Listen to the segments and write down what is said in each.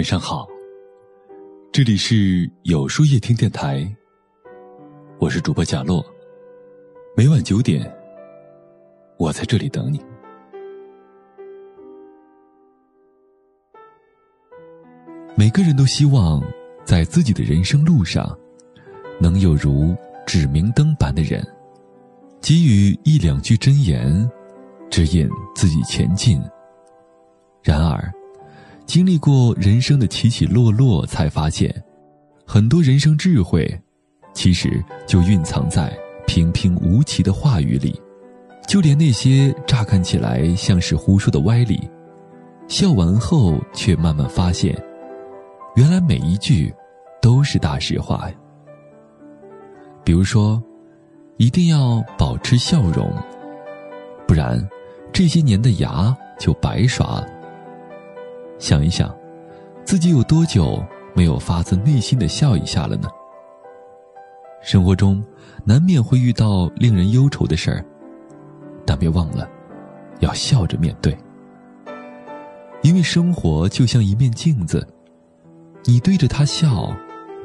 晚上好，这里是有书夜听电台，我是主播贾洛，每晚九点，我在这里等你。每个人都希望在自己的人生路上，能有如指明灯般的人，给予一两句真言，指引自己前进。然而。经历过人生的起起落落，才发现，很多人生智慧，其实就蕴藏在平平无奇的话语里。就连那些乍看起来像是胡说的歪理，笑完后却慢慢发现，原来每一句都是大实话呀。比如说，一定要保持笑容，不然这些年的牙就白刷了。想一想，自己有多久没有发自内心的笑一下了呢？生活中难免会遇到令人忧愁的事儿，但别忘了要笑着面对，因为生活就像一面镜子，你对着它笑，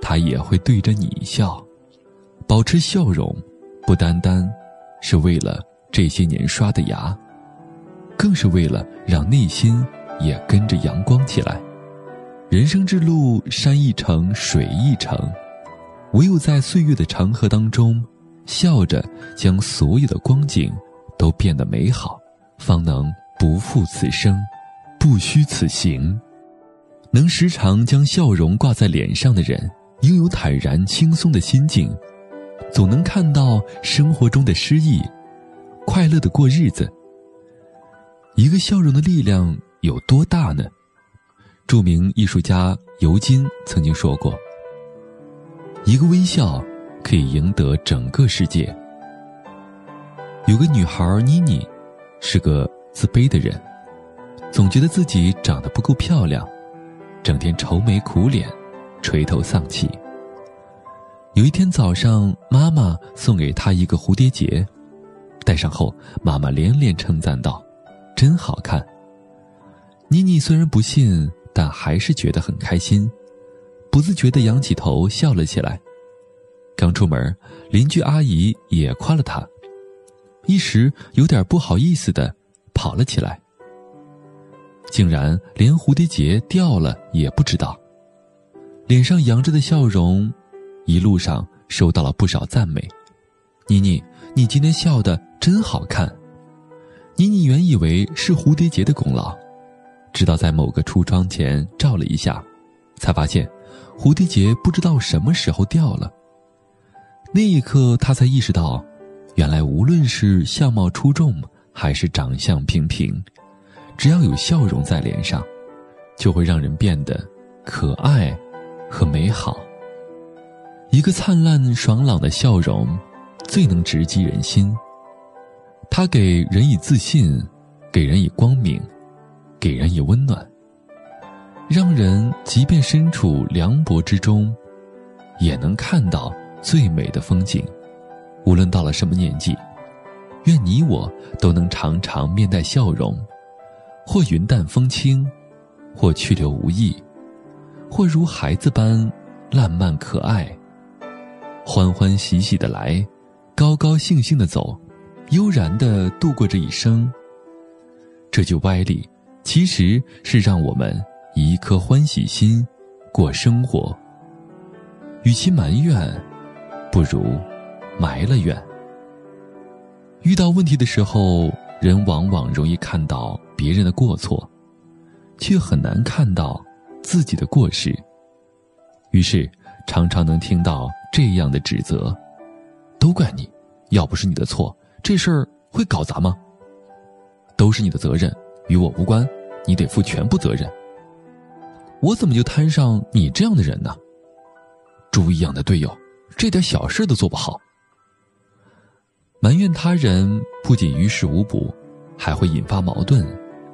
它也会对着你笑。保持笑容，不单单是为了这些年刷的牙，更是为了让内心。也跟着阳光起来。人生之路，山一程，水一程，唯有在岁月的长河当中，笑着将所有的光景都变得美好，方能不负此生，不虚此行。能时常将笑容挂在脸上的人，拥有坦然轻松的心境，总能看到生活中的诗意，快乐的过日子。一个笑容的力量。有多大呢？著名艺术家尤金曾经说过：“一个微笑可以赢得整个世界。”有个女孩妮妮，是个自卑的人，总觉得自己长得不够漂亮，整天愁眉苦脸，垂头丧气。有一天早上，妈妈送给她一个蝴蝶结，戴上后，妈妈连连称赞道：“真好看。”妮妮虽然不信，但还是觉得很开心，不自觉地仰起头笑了起来。刚出门，邻居阿姨也夸了她，一时有点不好意思的跑了起来，竟然连蝴蝶结掉了也不知道，脸上扬着的笑容，一路上收到了不少赞美。妮妮，你今天笑得真好看。妮妮原以为是蝴蝶结的功劳。直到在某个橱窗前照了一下，才发现蝴蝶结不知道什么时候掉了。那一刻，他才意识到，原来无论是相貌出众还是长相平平，只要有笑容在脸上，就会让人变得可爱和美好。一个灿烂爽朗的笑容，最能直击人心。它给人以自信，给人以光明。给人以温暖，让人即便身处凉薄之中，也能看到最美的风景。无论到了什么年纪，愿你我都能常常面带笑容，或云淡风轻，或去留无意，或如孩子般烂漫可爱，欢欢喜喜的来，高高兴兴的走，悠然的度过这一生。这句歪理。其实是让我们以一颗欢喜心过生活。与其埋怨，不如埋了怨。遇到问题的时候，人往往容易看到别人的过错，却很难看到自己的过失。于是，常常能听到这样的指责：“都怪你，要不是你的错，这事儿会搞砸吗？都是你的责任。”与我无关，你得负全部责任。我怎么就摊上你这样的人呢？猪一样的队友，这点小事都做不好。埋怨他人不仅于事无补，还会引发矛盾，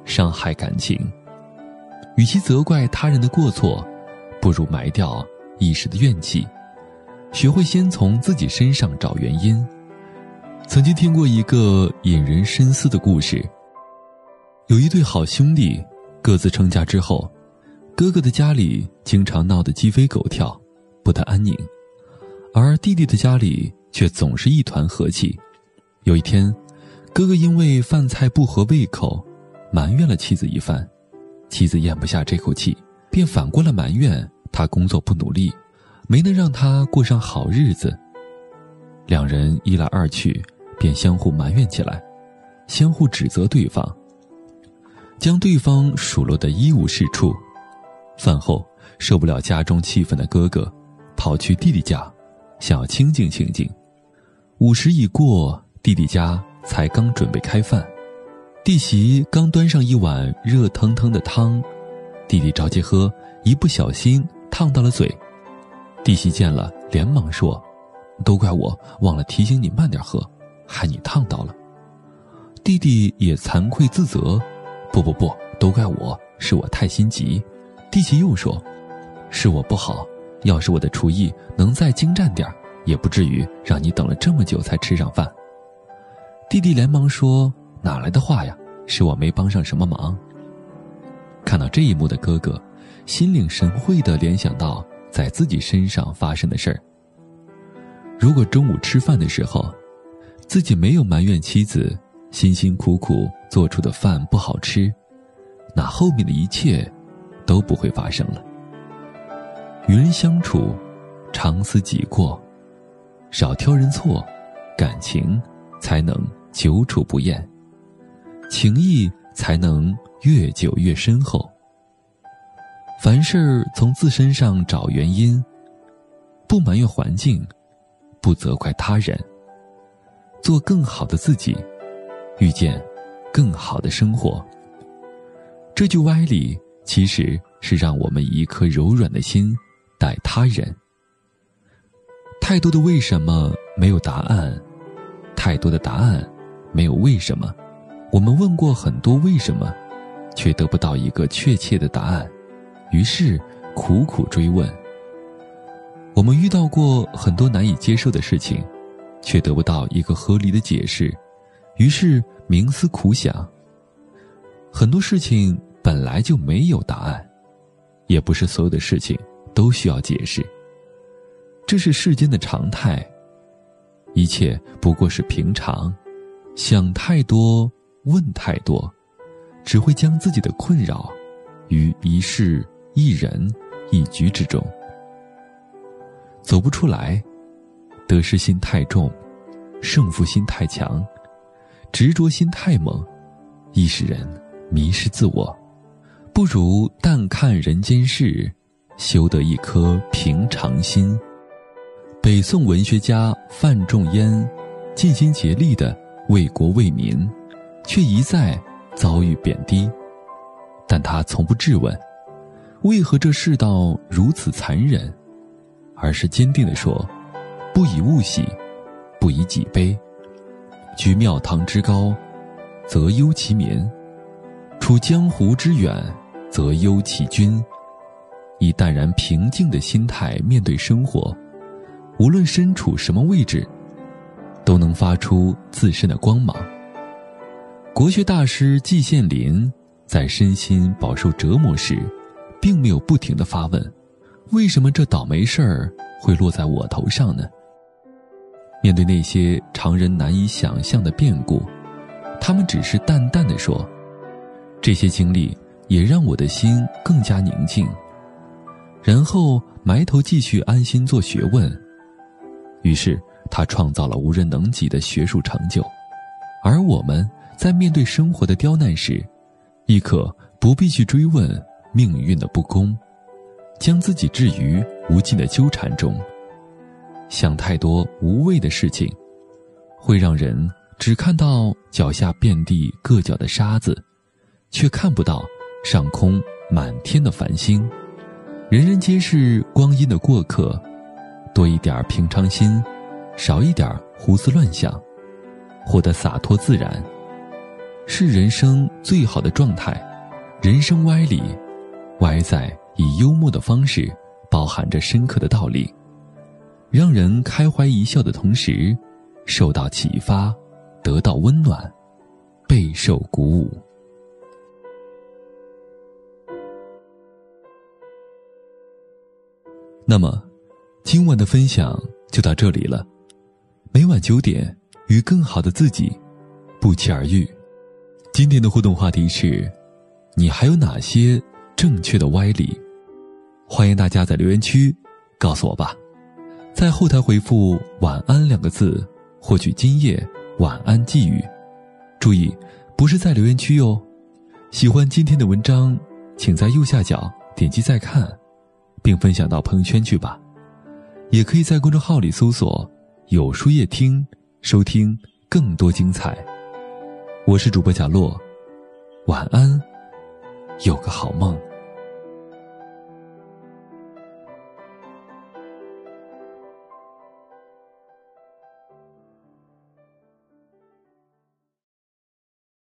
伤害感情。与其责怪他人的过错，不如埋掉一时的怨气，学会先从自己身上找原因。曾经听过一个引人深思的故事。有一对好兄弟，各自成家之后，哥哥的家里经常闹得鸡飞狗跳，不得安宁，而弟弟的家里却总是一团和气。有一天，哥哥因为饭菜不合胃口，埋怨了妻子一番，妻子咽不下这口气，便反过来埋怨他工作不努力，没能让他过上好日子。两人一来二去，便相互埋怨起来，相互指责对方，将对方数落得一无是处。饭后，受不了家中气氛的哥哥，跑去弟弟家，想要清静清静。午时已过，弟弟家才刚准备开饭，弟媳刚端上一碗热腾腾的汤，弟弟着急喝，一不小心烫到了嘴。弟媳见了，连忙说。都怪我忘了提醒你慢点喝，害你烫到了。弟弟也惭愧自责，不不不，都怪我，是我太心急。弟媳又说，是我不好，要是我的厨艺能再精湛点也不至于让你等了这么久才吃上饭。弟弟连忙说，哪来的话呀，是我没帮上什么忙。看到这一幕的哥哥，心领神会地联想到在自己身上发生的事儿。如果中午吃饭的时候，自己没有埋怨妻子辛辛苦苦做出的饭不好吃，那后面的一切都不会发生了。与人相处，常思己过，少挑人错，感情才能久处不厌，情谊才能越久越深厚。凡事从自身上找原因，不埋怨环境。不责怪他人，做更好的自己，遇见更好的生活。这句歪理其实是让我们以一颗柔软的心待他人。太多的为什么没有答案，太多的答案没有为什么。我们问过很多为什么，却得不到一个确切的答案，于是苦苦追问。我们遇到过很多难以接受的事情，却得不到一个合理的解释，于是冥思苦想。很多事情本来就没有答案，也不是所有的事情都需要解释。这是世间的常态，一切不过是平常。想太多，问太多，只会将自己的困扰于一事一人一局之中。走不出来，得失心太重，胜负心太强，执着心太猛，易使人迷失自我。不如淡看人间事，修得一颗平常心。北宋文学家范仲淹，尽心竭力的为国为民，却一再遭遇贬低，但他从不质问，为何这世道如此残忍。而是坚定地说：“不以物喜，不以己悲。居庙堂之高，则忧其民；处江湖之远，则忧其君。以淡然平静的心态面对生活，无论身处什么位置，都能发出自身的光芒。”国学大师季羡林在身心饱受折磨时，并没有不停的发问。为什么这倒霉事儿会落在我头上呢？面对那些常人难以想象的变故，他们只是淡淡的说：“这些经历也让我的心更加宁静。”然后埋头继续安心做学问。于是他创造了无人能及的学术成就，而我们在面对生活的刁难时，亦可不必去追问命运的不公。将自己置于无尽的纠缠中，想太多无谓的事情，会让人只看到脚下遍地硌脚的沙子，却看不到上空满天的繁星。人人皆是光阴的过客，多一点平常心，少一点胡思乱想，活得洒脱自然，是人生最好的状态。人生歪理，歪在。以幽默的方式，包含着深刻的道理，让人开怀一笑的同时，受到启发，得到温暖，备受鼓舞。那么，今晚的分享就到这里了。每晚九点，与更好的自己不期而遇。今天的互动话题是：你还有哪些正确的歪理？欢迎大家在留言区告诉我吧。在后台回复“晚安”两个字，获取今夜晚安寄语。注意，不是在留言区哟。喜欢今天的文章，请在右下角点击再看，并分享到朋友圈去吧。也可以在公众号里搜索“有书夜听”，收听更多精彩。我是主播贾洛，晚安，有个好梦。